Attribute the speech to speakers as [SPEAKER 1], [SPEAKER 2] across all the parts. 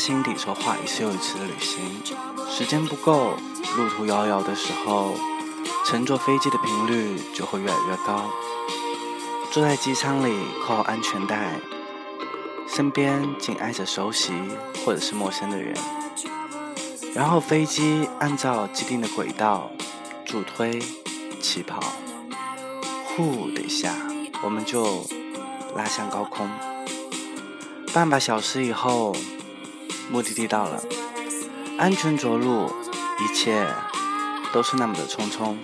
[SPEAKER 1] 心底筹划一次又一次的旅行，时间不够，路途遥遥的时候，乘坐飞机的频率就会越来越高。坐在机舱里扣好安全带，身边紧挨着熟悉或者是陌生的人，然后飞机按照既定的轨道助推起跑，呼的一下，我们就拉向高空。半把小时以后，目的地到了，安全着陆，一切都是那么的匆匆。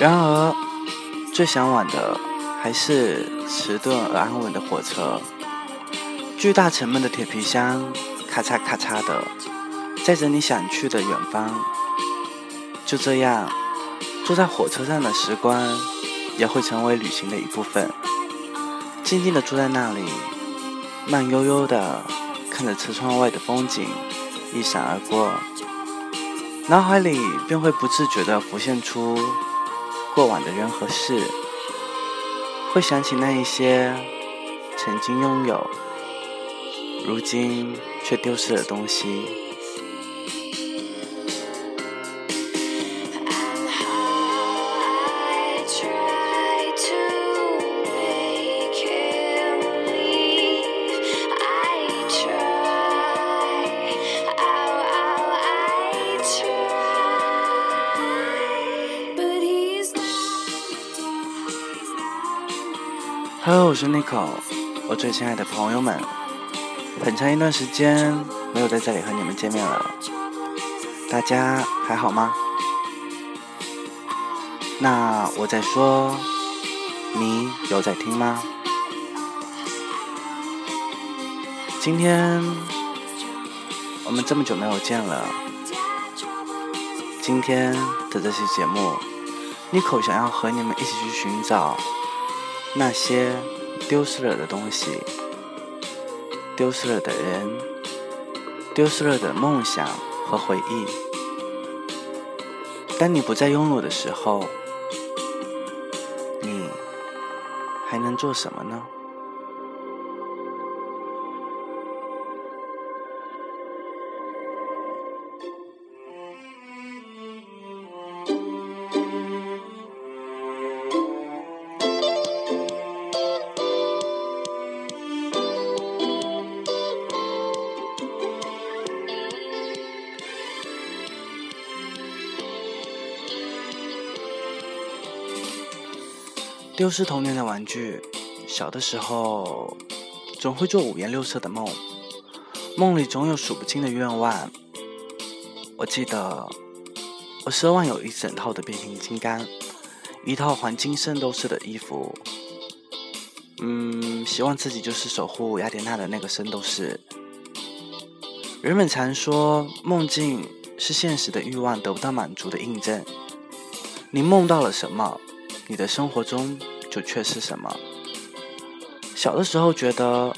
[SPEAKER 1] 然而，最向往的还是迟钝而安稳的火车，巨大沉闷的铁皮箱，咔嚓咔嚓的。载着你想去的远方，就这样坐在火车上的时光，也会成为旅行的一部分。静静的坐在那里，慢悠悠的看着车窗外的风景一闪而过，脑海里便会不自觉的浮现出过往的人和事，会想起那一些曾经拥有，如今却丢失的东西。我是 Nico，我最亲爱的朋友们，很长一段时间没有在这里和你们见面了，大家还好吗？那我在说，你有在听吗？今天我们这么久没有见了，今天的这期节目，Nico 想要和你们一起去寻找。那些丢失了的东西，丢失了的人，丢失了的梦想和回忆。当你不再拥有的时候，你还能做什么呢？丢失童年的玩具，小的时候总会做五颜六色的梦，梦里总有数不清的愿望。我记得，我奢望有一整套的变形金刚，一套黄金圣斗士的衣服。嗯，希望自己就是守护雅典娜的那个圣斗士。人们常说，梦境是现实的欲望得不到满足的印证。你梦到了什么？你的生活中就缺失什么？小的时候觉得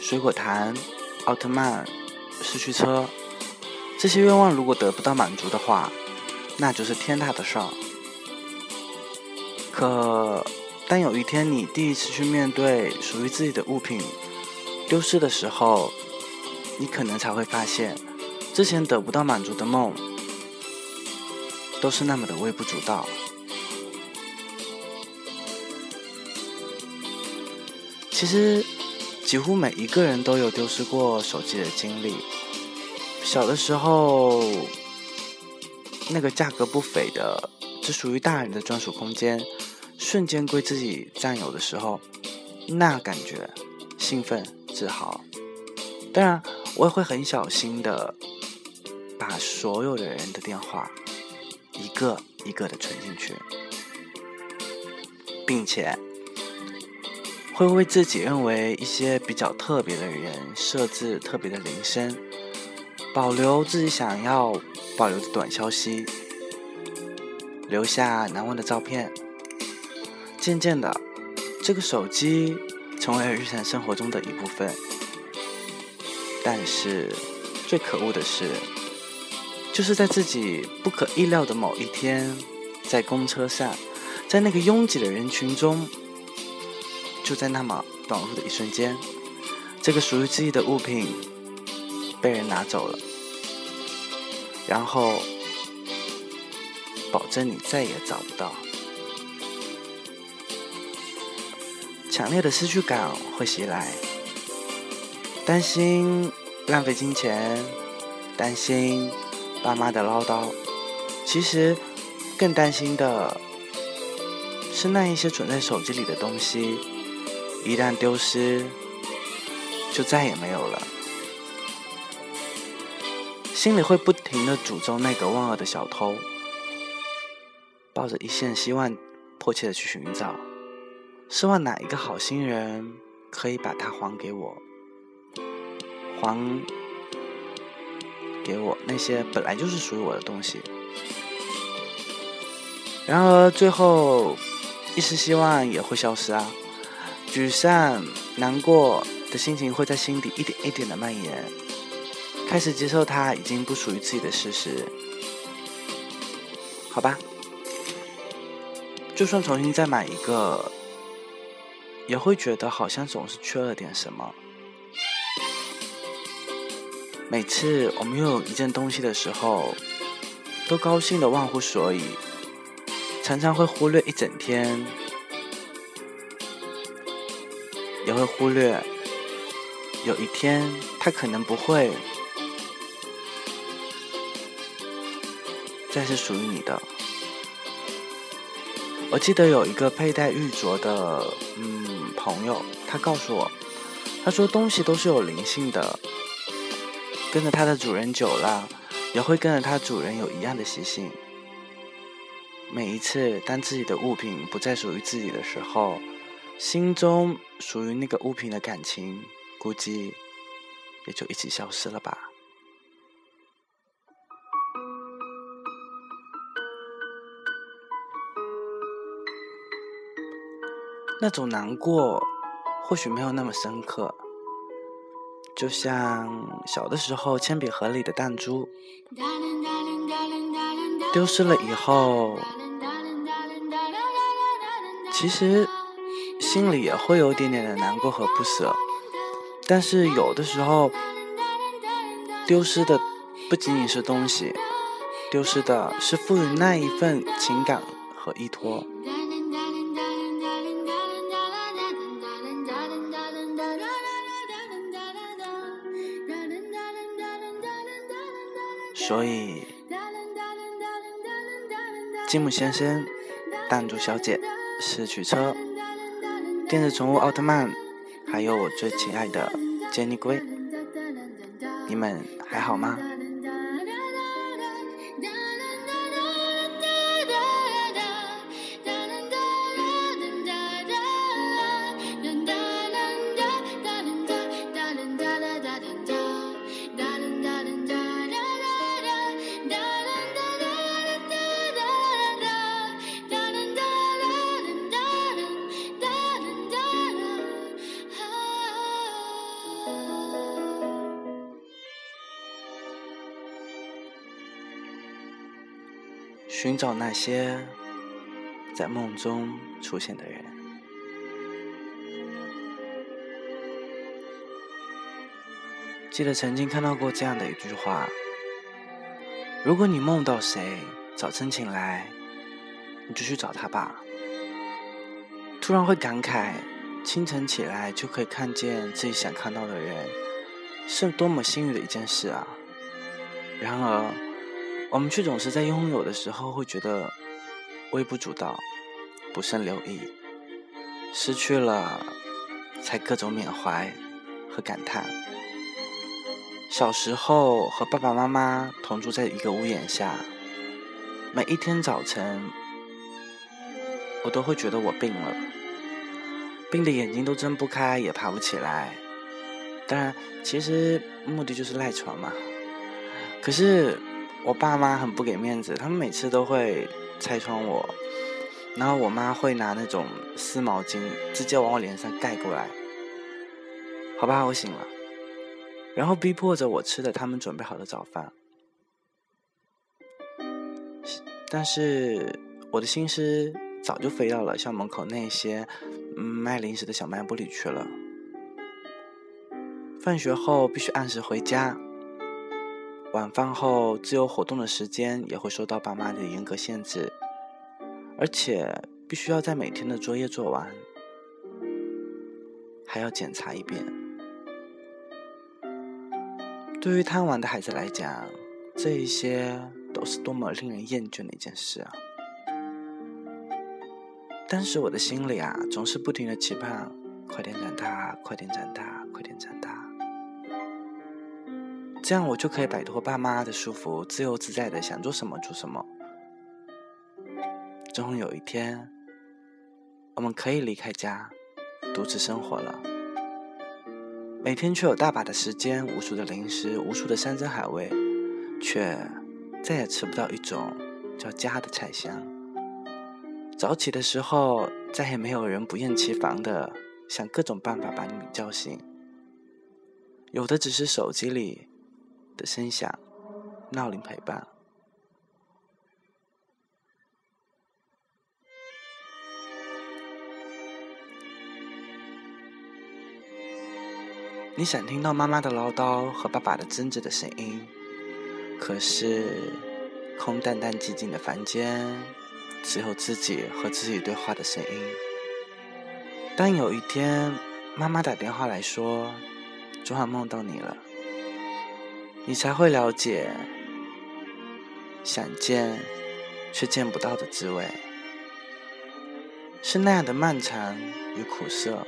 [SPEAKER 1] 水果糖、奥特曼、四驱车这些愿望如果得不到满足的话，那就是天大的事儿。可当有一天你第一次去面对属于自己的物品丢失的时候，你可能才会发现，之前得不到满足的梦都是那么的微不足道。其实，几乎每一个人都有丢失过手机的经历。小的时候，那个价格不菲的、只属于大人的专属空间，瞬间归自己占有的时候，那感觉兴奋、自豪。当然，我也会很小心的把所有的人的电话一个一个的存进去，并且。会为自己认为一些比较特别的人设置特别的铃声，保留自己想要保留的短消息，留下难忘的照片。渐渐的，这个手机成为了日常生活中的一部分。但是，最可恶的是，就是在自己不可意料的某一天，在公车上，在那个拥挤的人群中，就在那么短路的一瞬间，这个属于自己的物品被人拿走了，然后保证你再也找不到。强烈的失去感会袭来，担心浪费金钱，担心爸妈的唠叨，其实更担心的是那一些存在手机里的东西，一旦丢失，就再也没有了。心里会不停的诅咒那个万恶的小偷，抱着一线希望，迫切的去寻找。希望哪一个好心人可以把它还给我，还给我那些本来就是属于我的东西。然而最后，一丝希望也会消失啊！沮丧、难过的心情会在心底一点一点的蔓延，开始接受它已经不属于自己的事实。好吧，就算重新再买一个。也会觉得好像总是缺了点什么。每次我们拥有一件东西的时候，都高兴的忘乎所以，常常会忽略一整天，也会忽略有一天它可能不会再是属于你的。我记得有一个佩戴玉镯的，嗯。朋友，他告诉我，他说东西都是有灵性的，跟着它的主人久了，也会跟着它主人有一样的习性。每一次当自己的物品不再属于自己的时候，心中属于那个物品的感情，估计也就一起消失了吧。那种难过，或许没有那么深刻，就像小的时候铅笔盒里的弹珠，丢失了以后，其实心里也会有点点的难过和不舍，但是有的时候，丢失的不仅仅是东西，丢失的是赋予那一份情感和依托。所以，吉姆先生、弹珠小姐、失去车、电子宠物奥特曼，还有我最亲爱的杰尼龟，你们还好吗？寻找那些在梦中出现的人。记得曾经看到过这样的一句话：如果你梦到谁，早晨醒来，你就去找他吧。突然会感慨，清晨起来就可以看见自己想看到的人，是多么幸运的一件事啊！然而。我们却总是在拥有的时候会觉得微不足道、不甚留意，失去了才各种缅怀和感叹。小时候和爸爸妈妈同住在一个屋檐下，每一天早晨，我都会觉得我病了，病的眼睛都睁不开，也爬不起来。当然，其实目的就是赖床嘛。可是。我爸妈很不给面子，他们每次都会拆穿我，然后我妈会拿那种湿毛巾直接往我脸上盖过来。好吧，我醒了，然后逼迫着我吃了他们准备好的早饭。但是我的心思早就飞到了校门口那些卖零食的小卖部里去了。放学后必须按时回家，晚饭后自由活动的时间也会受到爸妈的严格限制，而且必须要在每天的作业做完，还要检查一遍。对于贪玩的孩子来讲，这一些都是多么令人厌倦的一件事啊！但是我的心里啊，总是不停的期盼，快点长大，快点长大，快点长大。这样我就可以摆脱爸妈的束缚，自由自在的想做什么做什么。终于有一天，我们可以离开家，独自生活了。每天却有大把的时间，无数的零食，无数的山珍海味，却再也吃不到一种叫家的菜香。早起的时候，再也没有人不厌其烦的想各种办法把你叫醒，有的只是手机里。的声响，闹铃陪伴。你想听到妈妈的唠叨和爸爸的争执的声音，可是空荡荡寂静的房间，只有自己和自己对话的声音。当有一天妈妈打电话来说，昨晚梦到你了。你才会了解，想见却见不到的滋味，是那样的漫长与苦涩。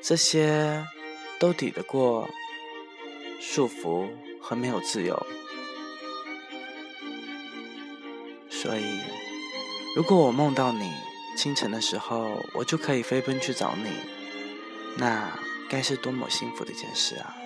[SPEAKER 1] 这些都抵得过束缚和没有自由。所以，如果我梦到你清晨的时候，我就可以飞奔去找你，那该是多么幸福的一件事啊！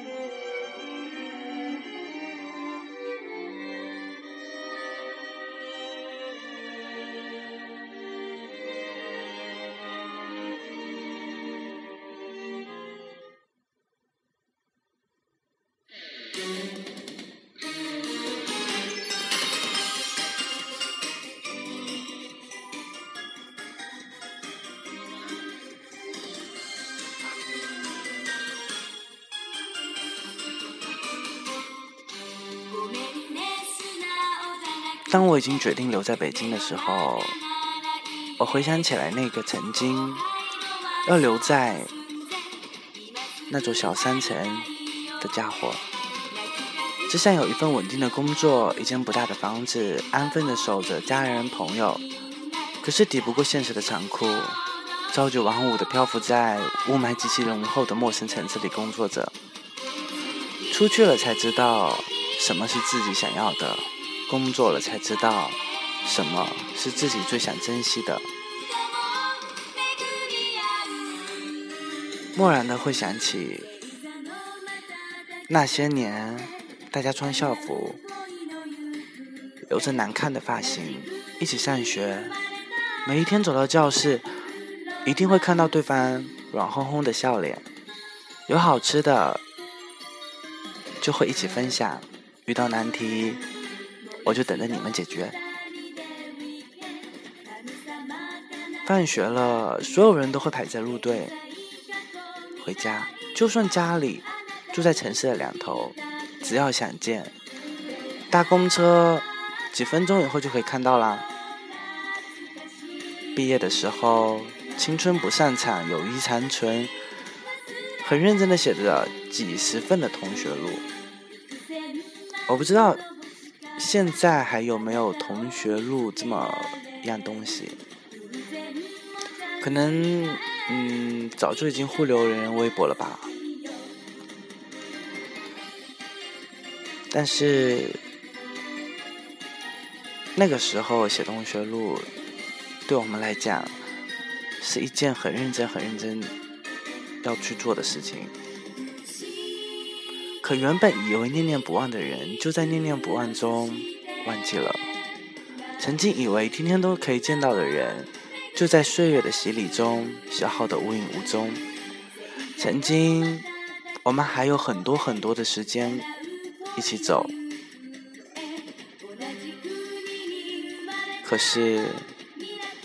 [SPEAKER 1] 我已经决定留在北京的时候，我回想起来那个曾经要留在那座小山城的家伙，只想有一份稳定的工作，一间不大的房子，安分的守着家人朋友。可是抵不过现实的残酷，朝九晚五的漂浮在雾霾极其浓厚的陌生城市里工作着。出去了才知道什么是自己想要的。工作了才知道，什么是自己最想珍惜的。蓦然的会想起，那些年大家穿校服，留着难看的发型，一起上学。每一天走到教室，一定会看到对方软烘烘的笑脸。有好吃的，就会一起分享；遇到难题，我就等着你们解决。放学了，所有人都会排在路队回家。就算家里住在城市的两头，只要想见，搭公车几分钟以后就可以看到啦。毕业的时候，青春不散场，友谊长存，很认真的写着几十份的同学录。我不知道。现在还有没有同学录这么样东西？可能，嗯，早就已经互留人人微博了吧。但是那个时候写同学录，对我们来讲是一件很认真、很认真要去做的事情。可原本以为念念不忘的人，就在念念不忘中忘记了；曾经以为天天都可以见到的人，就在岁月的洗礼中消耗得无影无踪。曾经我们还有很多很多的时间一起走，可是，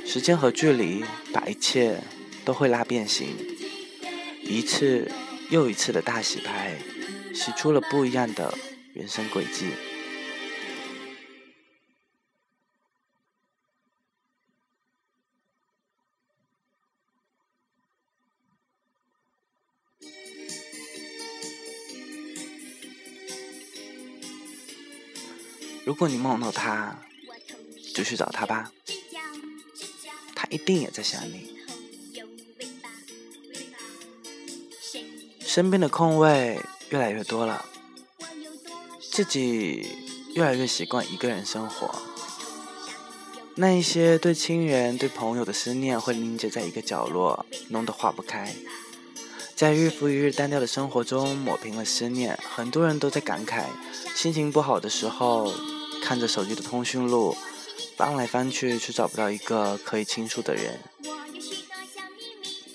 [SPEAKER 1] 时间和距离把一切都会拉变形，一次又一次的大洗牌，洗出了不一样的人生轨迹。如果你梦到他，就去找他吧，他一定也在想你。身边的空位越来越多了，自己越来越习惯一个人生活。那一些对亲人、对朋友的思念会凝结在一个角落，弄得化不开。在日复一日单调的生活中抹平了思念，很多人都在感慨，心情不好的时候，看着手机的通讯录。翻来翻去，却找不到一个可以倾诉的人。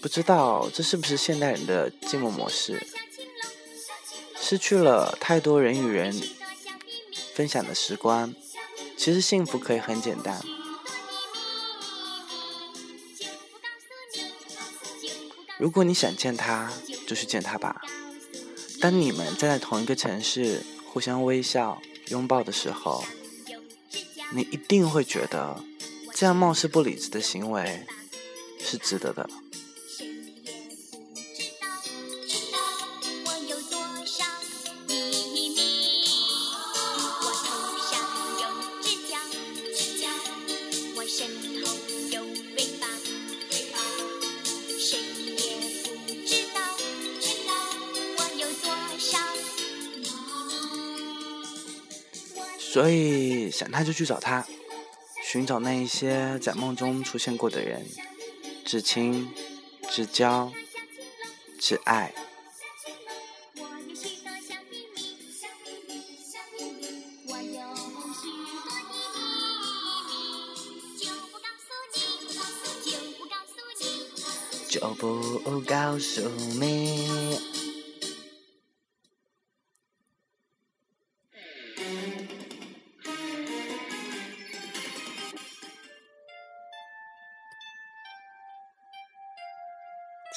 [SPEAKER 1] 不知道这是不是现代人的寂寞模式？失去了太多人与人分享的时光。其实幸福可以很简单。如果你想见他，就去见他吧。当你们站在同一个城市，互相微笑、拥抱的时候。你一定会觉得，这样貌似不理智的行为是值得的。所以想他就去找他，寻找那一些在梦中出现过的人，至亲、至交、至爱。就不告诉你。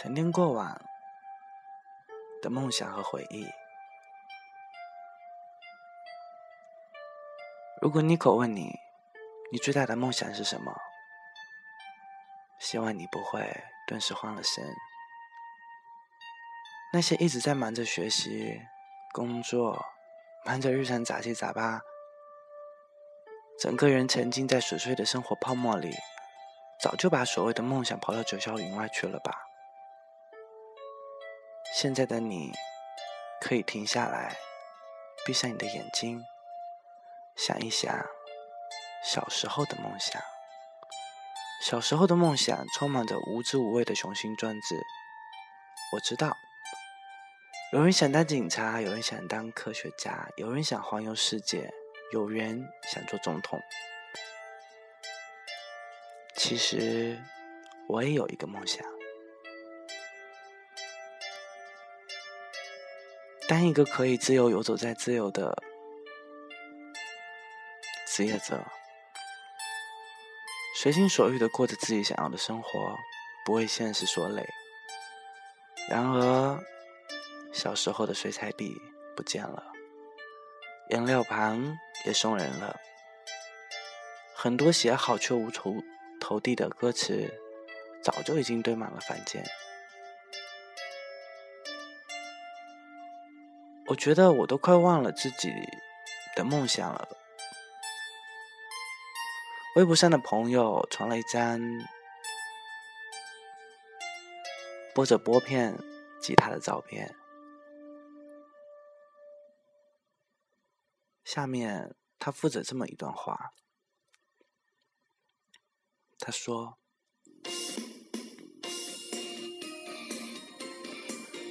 [SPEAKER 1] 沉淀过往的梦想和回忆。如果妮可问你，你最大的梦想是什么？希望你不会顿时慌了神。那些一直在忙着学习、工作、忙着日常杂七杂八，整个人沉浸在琐碎的生活泡沫里，早就把所谓的梦想抛到九霄云外去了吧？现在的你，可以停下来，闭上你的眼睛，想一想小时候的梦想。小时候的梦想充满着无知无畏的雄心壮志。我知道，有人想当警察，有人想当科学家，有人想环游世界，有人想做总统。其实，我也有一个梦想。当一个可以自由游走在自由的职业者，随心所欲的过着自己想要的生活，不为现实所累。然而，小时候的水彩笔不见了，颜料盘也送人了，很多写好却无处投递的歌词，早就已经堆满了房间。我觉得我都快忘了自己的梦想了。微博上的朋友传了一张播着拨片吉他的照片，下面他附着这么一段话，他说。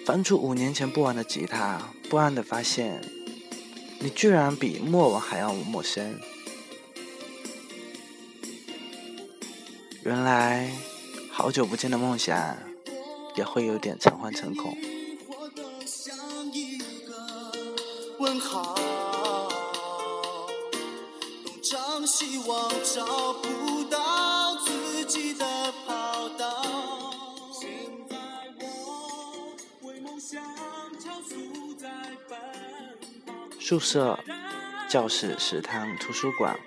[SPEAKER 1] 翻出五年前不玩的吉他，不安的发现，你居然比莫文还要陌生。原来，好久不见的梦想，也会有点诚惶诚恐。希望找不到自己的宿舍、教室、食堂、图书馆，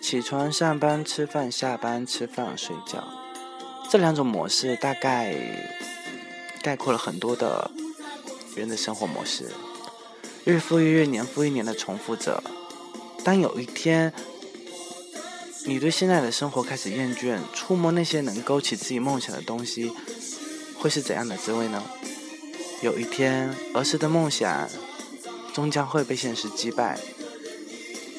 [SPEAKER 1] 起床、上班、吃饭、下班、吃饭、睡觉，这两种模式大概概括了很多的人的生活模式，日复一日、年复一年的重复着。当有一天，你对现在的生活开始厌倦，触摸那些能勾起自己梦想的东西，会是怎样的滋味呢？有一天，儿时的梦想终将会被现实击败，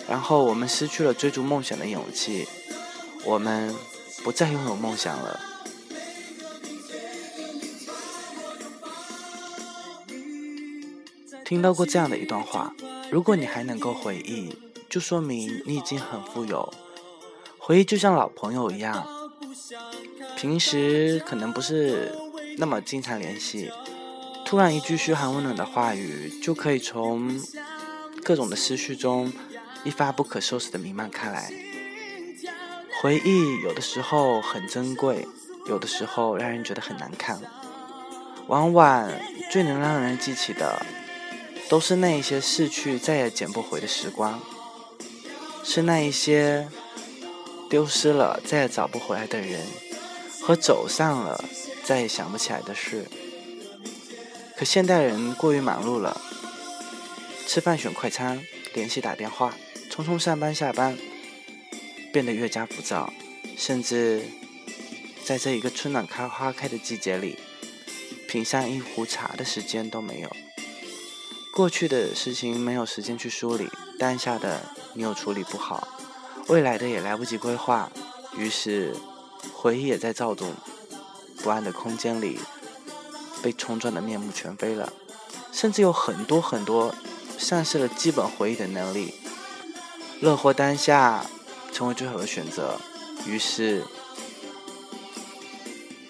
[SPEAKER 1] 然后我们失去了追逐梦想的勇气，我们不再拥有梦想了。听到过这样的一段话：如果你还能够回忆。就说明你已经很富有，回忆就像老朋友一样，平时可能不是那么经常联系，突然一句嘘寒问暖的话语，就可以从各种的思绪中一发不可收拾的弥漫开来。回忆有的时候很珍贵，有的时候让人觉得很难看，往往最能让人记起的，都是那一些逝去再也捡不回的时光。是那一些丢失了再也找不回来的人，和走散了再也想不起来的事。可现代人过于忙碌了，吃饭选快餐，联系打电话，匆匆上班下班，变得越加浮躁，甚至在这一个春暖开花开的季节里，品上一壶茶的时间都没有。过去的事情没有时间去梳理，当下的。你又处理不好，未来的也来不及规划，于是回忆也在躁动不安的空间里被冲撞的面目全非了，甚至有很多很多丧失了基本回忆的能力。乐活当下成为最好的选择，于是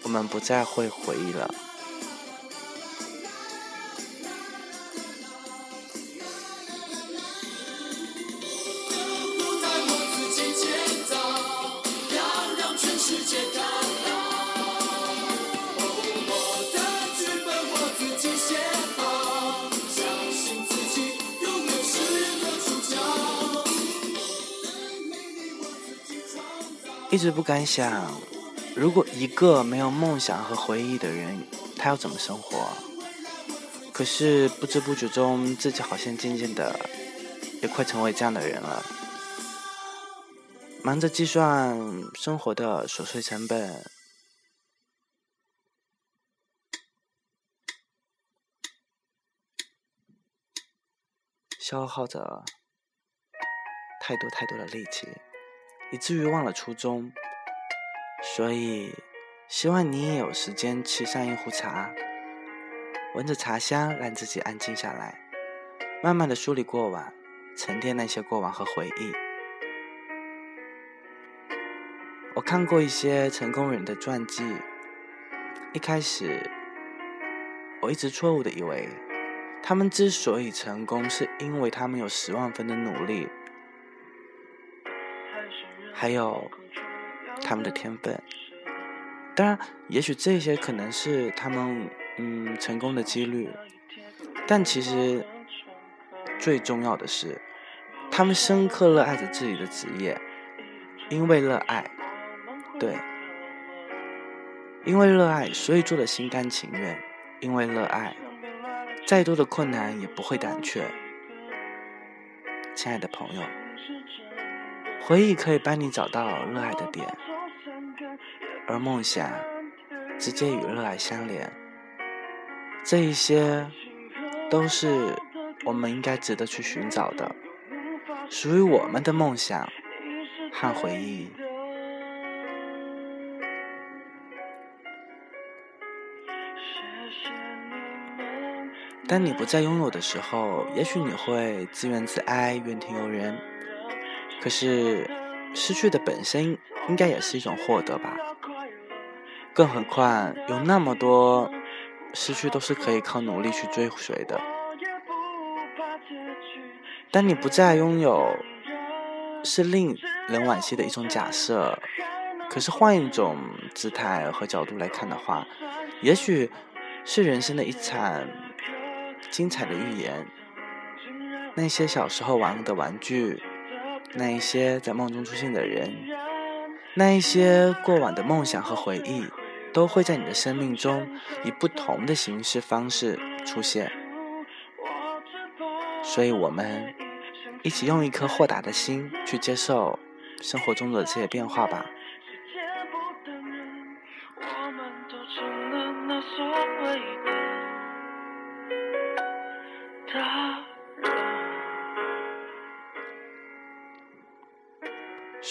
[SPEAKER 1] 我们不再会回忆了。一直不敢想，如果一个没有梦想和回忆的人，他要怎么生活？可是不知不觉中，自己好像渐渐的也快成为这样的人了。忙着计算生活的琐碎成本，消耗着太多太多的力气。以至于忘了初衷，所以希望你也有时间沏上一壶茶，闻着茶香，让自己安静下来，慢慢的梳理过往，沉淀那些过往和回忆。我看过一些成功人的传记，一开始我一直错误的以为，他们之所以成功，是因为他们有十万分的努力。还有他们的天分，当然，也许这些可能是他们嗯成功的几率，但其实最重要的是，他们深刻热爱着自己的职业，因为热爱，对，因为热爱，所以做的心甘情愿，因为热爱，再多的困难也不会胆怯，亲爱的朋友。回忆可以帮你找到热爱的点，而梦想直接与热爱相连。这一些都是我们应该值得去寻找的，属于我们的梦想和回忆。当你不再拥有的时候，也许你会自怨自哀、怨天尤人。可是，失去的本身应该也是一种获得吧。更何况有那么多失去都是可以靠努力去追随的。当你不再拥有是令人惋惜的一种假设。可是换一种姿态和角度来看的话，也许是人生的一场精彩的预言。那些小时候玩的玩具，那一些在梦中出现的人，那一些过往的梦想和回忆，都会在你的生命中以不同的形式方式出现。所以，我们一起用一颗豁达的心去接受生活中的这些变化吧。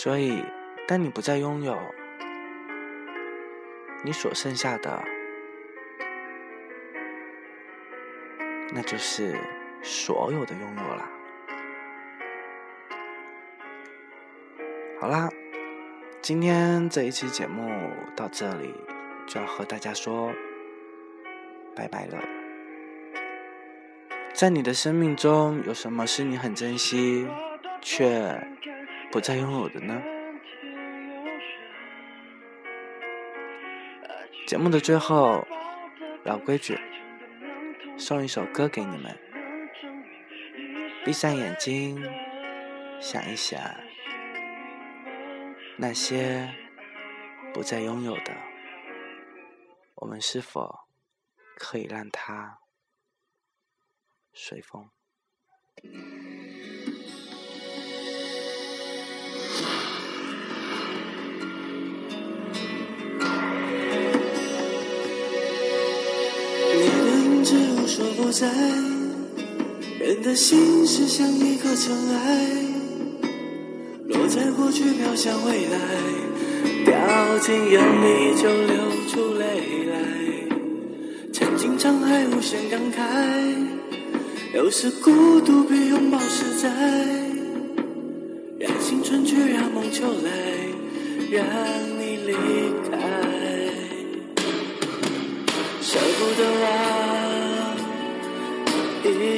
[SPEAKER 1] 所以，当你不再拥有，你所剩下的，那就是所有的拥有了。好啦，今天这一期节目到这里就要和大家说拜拜了。在你的生命中，有什么是你很珍惜却？不再拥有的呢？节目的最后，老规矩，送一首歌给你们。闭上眼睛，想一想，那些不再拥有的，我们是否可以让它随风？在，人的心是像一颗尘埃，落在过去飘向未来，掉进眼里就流出泪来。曾经沧海无限感慨，有时孤独比拥抱实在。让青春去，让梦秋来，让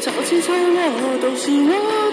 [SPEAKER 1] 潮起潮落都是我。